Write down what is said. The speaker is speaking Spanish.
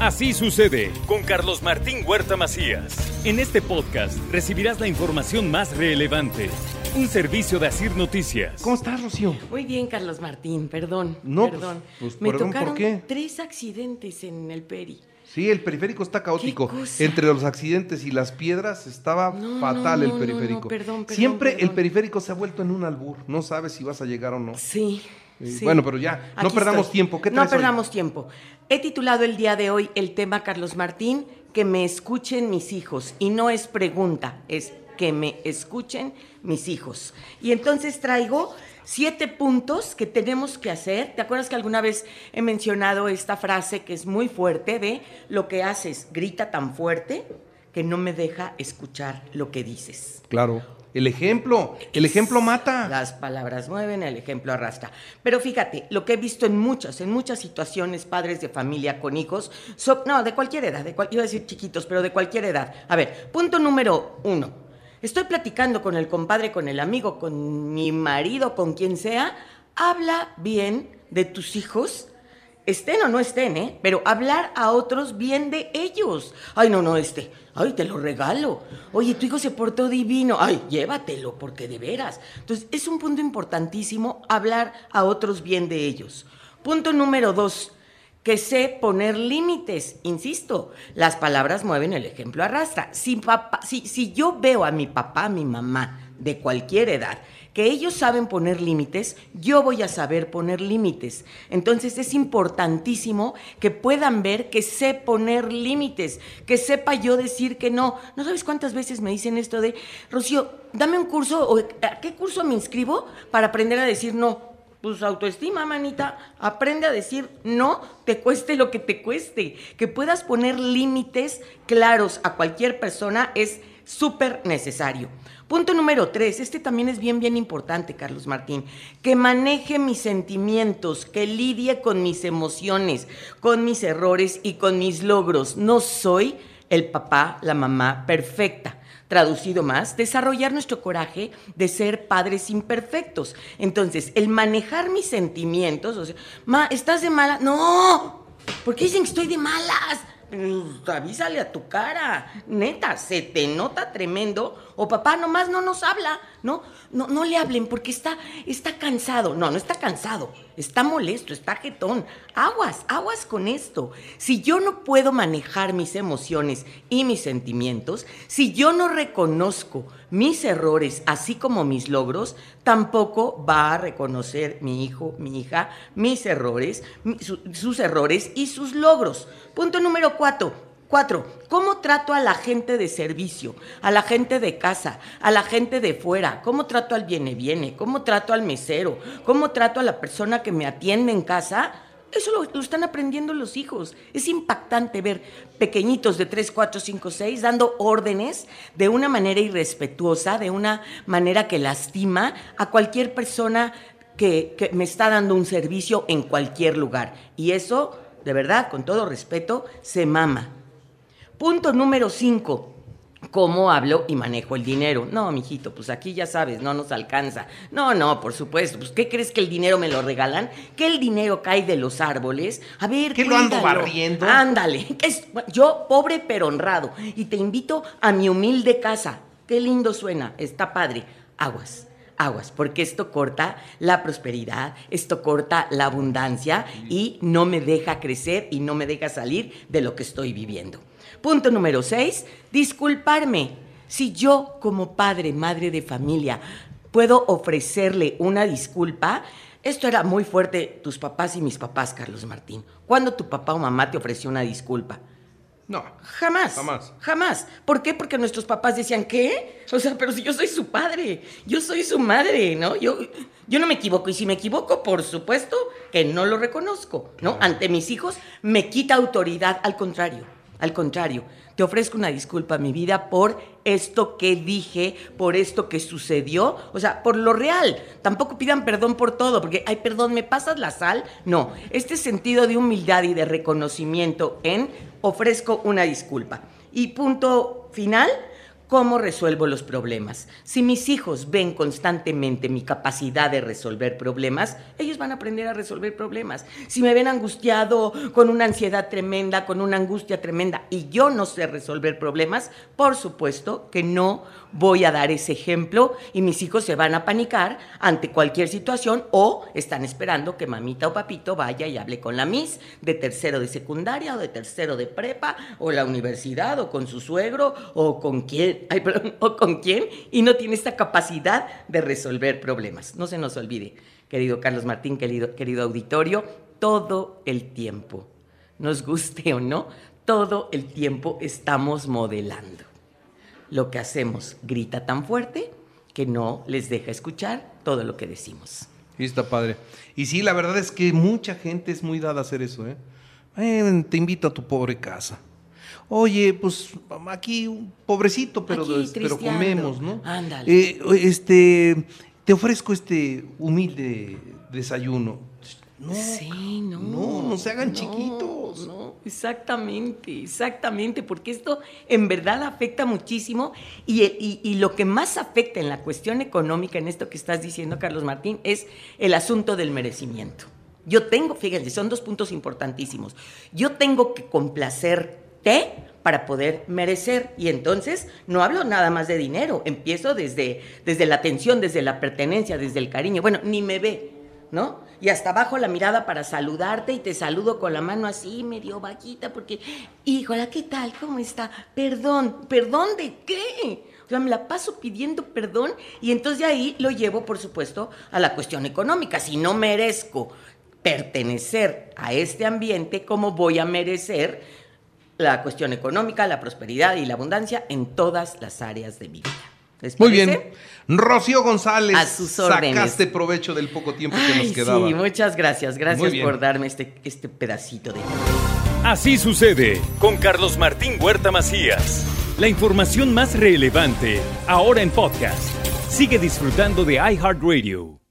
Así sucede con Carlos Martín Huerta Macías. En este podcast recibirás la información más relevante. Un servicio de Asir Noticias. ¿Cómo estás, Rocío? Muy bien, Carlos Martín, perdón. No, perdón. pues, pues, Me perdón, ¿por tocaron qué? tres accidentes en el Peri. Sí, el periférico está caótico. ¿Qué cosa? Entre los accidentes y las piedras estaba No, fatal no, el no, periférico. no, perdón, perdón, Siempre el periférico se ha vuelto en un albur. No sabes si vas a llegar o no. Sí. Sí. bueno, pero ya, no Aquí perdamos estoy. tiempo. ¿Qué No hoy? perdamos tiempo. He titulado el día de hoy el tema, Carlos Martín, que me escuchen mis hijos. Y no es pregunta, es que me escuchen mis hijos. Y entonces traigo siete puntos que tenemos que hacer. ¿Te acuerdas que alguna vez he mencionado esta frase que es muy fuerte de lo que haces grita tan fuerte que no me deja escuchar lo que dices? Claro. El ejemplo. El ejemplo mata. Las palabras mueven, el ejemplo arrastra. Pero fíjate, lo que he visto en muchas, en muchas situaciones, padres de familia con hijos, so- no, de cualquier edad, de cual- iba a decir chiquitos, pero de cualquier edad. A ver, punto número uno. Estoy platicando con el compadre, con el amigo, con mi marido, con quien sea. Habla bien de tus hijos estén o no estén, ¿eh? Pero hablar a otros bien de ellos. Ay, no, no, este. Ay, te lo regalo. Oye, tu hijo se portó divino. Ay, llévatelo, porque de veras. Entonces, es un punto importantísimo hablar a otros bien de ellos. Punto número dos. Que sé poner límites. Insisto, las palabras mueven, el ejemplo arrastra. Si, papá, si, si yo veo a mi papá, a mi mamá, de cualquier edad, que ellos saben poner límites, yo voy a saber poner límites. Entonces es importantísimo que puedan ver que sé poner límites, que sepa yo decir que no. ¿No sabes cuántas veces me dicen esto de, Rocío, dame un curso, o ¿a qué curso me inscribo para aprender a decir no? Pues autoestima, manita. Aprende a decir no, te cueste lo que te cueste. Que puedas poner límites claros a cualquier persona es súper necesario. Punto número tres, este también es bien, bien importante, Carlos Martín, que maneje mis sentimientos, que lidie con mis emociones, con mis errores y con mis logros. No soy el papá, la mamá perfecta. Traducido más, desarrollar nuestro coraje de ser padres imperfectos. Entonces, el manejar mis sentimientos, o sea, ma, ¿estás de mala? No, ¿por qué dicen que estoy de malas? Pues, avísale a tu cara, neta, se te nota tremendo. O papá nomás no nos habla, ¿no? No, no le hablen porque está, está cansado. No, no está cansado, está molesto, está jetón. Aguas, aguas con esto. Si yo no puedo manejar mis emociones y mis sentimientos, si yo no reconozco mis errores así como mis logros, tampoco va a reconocer mi hijo, mi hija, mis errores, sus errores y sus logros. Punto número cuatro. Cuatro, ¿cómo trato a la gente de servicio, a la gente de casa, a la gente de fuera? ¿Cómo trato al viene viene? ¿Cómo trato al mesero? ¿Cómo trato a la persona que me atiende en casa? Eso lo, están aprendiendo los hijos. Es impactante ver pequeñitos de 3, 4, 5, 6 dando órdenes de una manera irrespetuosa, de una manera que lastima a cualquier persona que me está dando un servicio en cualquier lugar. Y eso, de verdad, con todo respeto, se mama. Punto número 5. ¿Cómo hablo y manejo el dinero? No, mijito, pues aquí ya sabes, no nos alcanza. No, no, por supuesto. Pues, ¿qué crees que el dinero me lo regalan? ¿Que el dinero cae de los árboles? A ver, ¿Que lo ando barriendo? Ándale. es- yo, pobre pero honrado. Y te invito a mi humilde casa. Qué lindo suena, está padre. Aguas. Aguas, porque esto corta la prosperidad, esto corta la abundancia y no me deja crecer y no me deja salir de lo que estoy viviendo. Punto número seis, disculparme. Si yo como padre, madre de familia, puedo ofrecerle una disculpa, esto era muy fuerte tus papás y mis papás, Carlos Martín. ¿Cuándo tu papá o mamá te ofreció una disculpa? No. Jamás. Jamás. Jamás. ¿Por qué? Porque nuestros papás decían, ¿qué? O sea, pero si yo soy su padre, yo soy su madre, ¿no? Yo, yo no me equivoco. Y si me equivoco, por supuesto que no lo reconozco, ¿no? Ante mis hijos me quita autoridad. Al contrario, al contrario. Te ofrezco una disculpa, mi vida, por esto que dije, por esto que sucedió, o sea, por lo real. Tampoco pidan perdón por todo, porque, ay, perdón, ¿me pasas la sal? No, este sentido de humildad y de reconocimiento en ofrezco una disculpa. Y punto final, ¿Cómo resuelvo los problemas? Si mis hijos ven constantemente mi capacidad de resolver problemas, ellos van a aprender a resolver problemas. Si me ven angustiado, con una ansiedad tremenda, con una angustia tremenda, y yo no sé resolver problemas, por supuesto que no voy a dar ese ejemplo y mis hijos se van a panicar ante cualquier situación o están esperando que mamita o papito vaya y hable con la Miss de tercero de secundaria o de tercero de prepa o la universidad o con su suegro o con o con quién y no tiene esta capacidad de resolver problemas. No se nos olvide, querido Carlos Martín, querido, querido auditorio, todo el tiempo, nos guste o no, todo el tiempo estamos modelando lo que hacemos grita tan fuerte que no les deja escuchar todo lo que decimos. Y está padre. Y sí, la verdad es que mucha gente es muy dada a hacer eso, ¿eh? te invito a tu pobre casa. Oye, pues aquí un pobrecito, pero, pero comemos, ¿no? Ándale. Eh, este, te ofrezco este humilde desayuno. No, sí, no, no, no se hagan chiquitos. No, exactamente, exactamente, porque esto en verdad afecta muchísimo y, y, lo que más afecta en la cuestión económica, en esto que estás diciendo, Carlos Martín, es el asunto del merecimiento. Yo tengo, fíjense, son dos puntos importantísimos. Yo tengo que para poder merecer. Y entonces no hablo nada más de dinero, empiezo desde, desde la atención, desde la pertenencia, desde el cariño. Bueno, ni me ve, ¿no? Y hasta bajo la mirada para saludarte y te saludo con la mano así, medio vaquita, porque, híjola, ¿qué tal? ¿Cómo está? Perdón, ¿perdón de qué? O sea, me la paso pidiendo perdón y entonces de ahí lo llevo, por supuesto, a la cuestión económica. Si no merezco pertenecer a este ambiente, ¿cómo voy a merecer la cuestión económica, la prosperidad y la abundancia en todas las áreas de mi vida? Muy bien. Rocío González, a sus órdenes. sacaste provecho del poco tiempo que nos quedaba. Sí, muchas gracias. Gracias por darme este, este pedacito de Así sucede con Carlos Martín Huerta Macías. La información más relevante, ahora en podcast. Sigue disfrutando de iHeartRadio.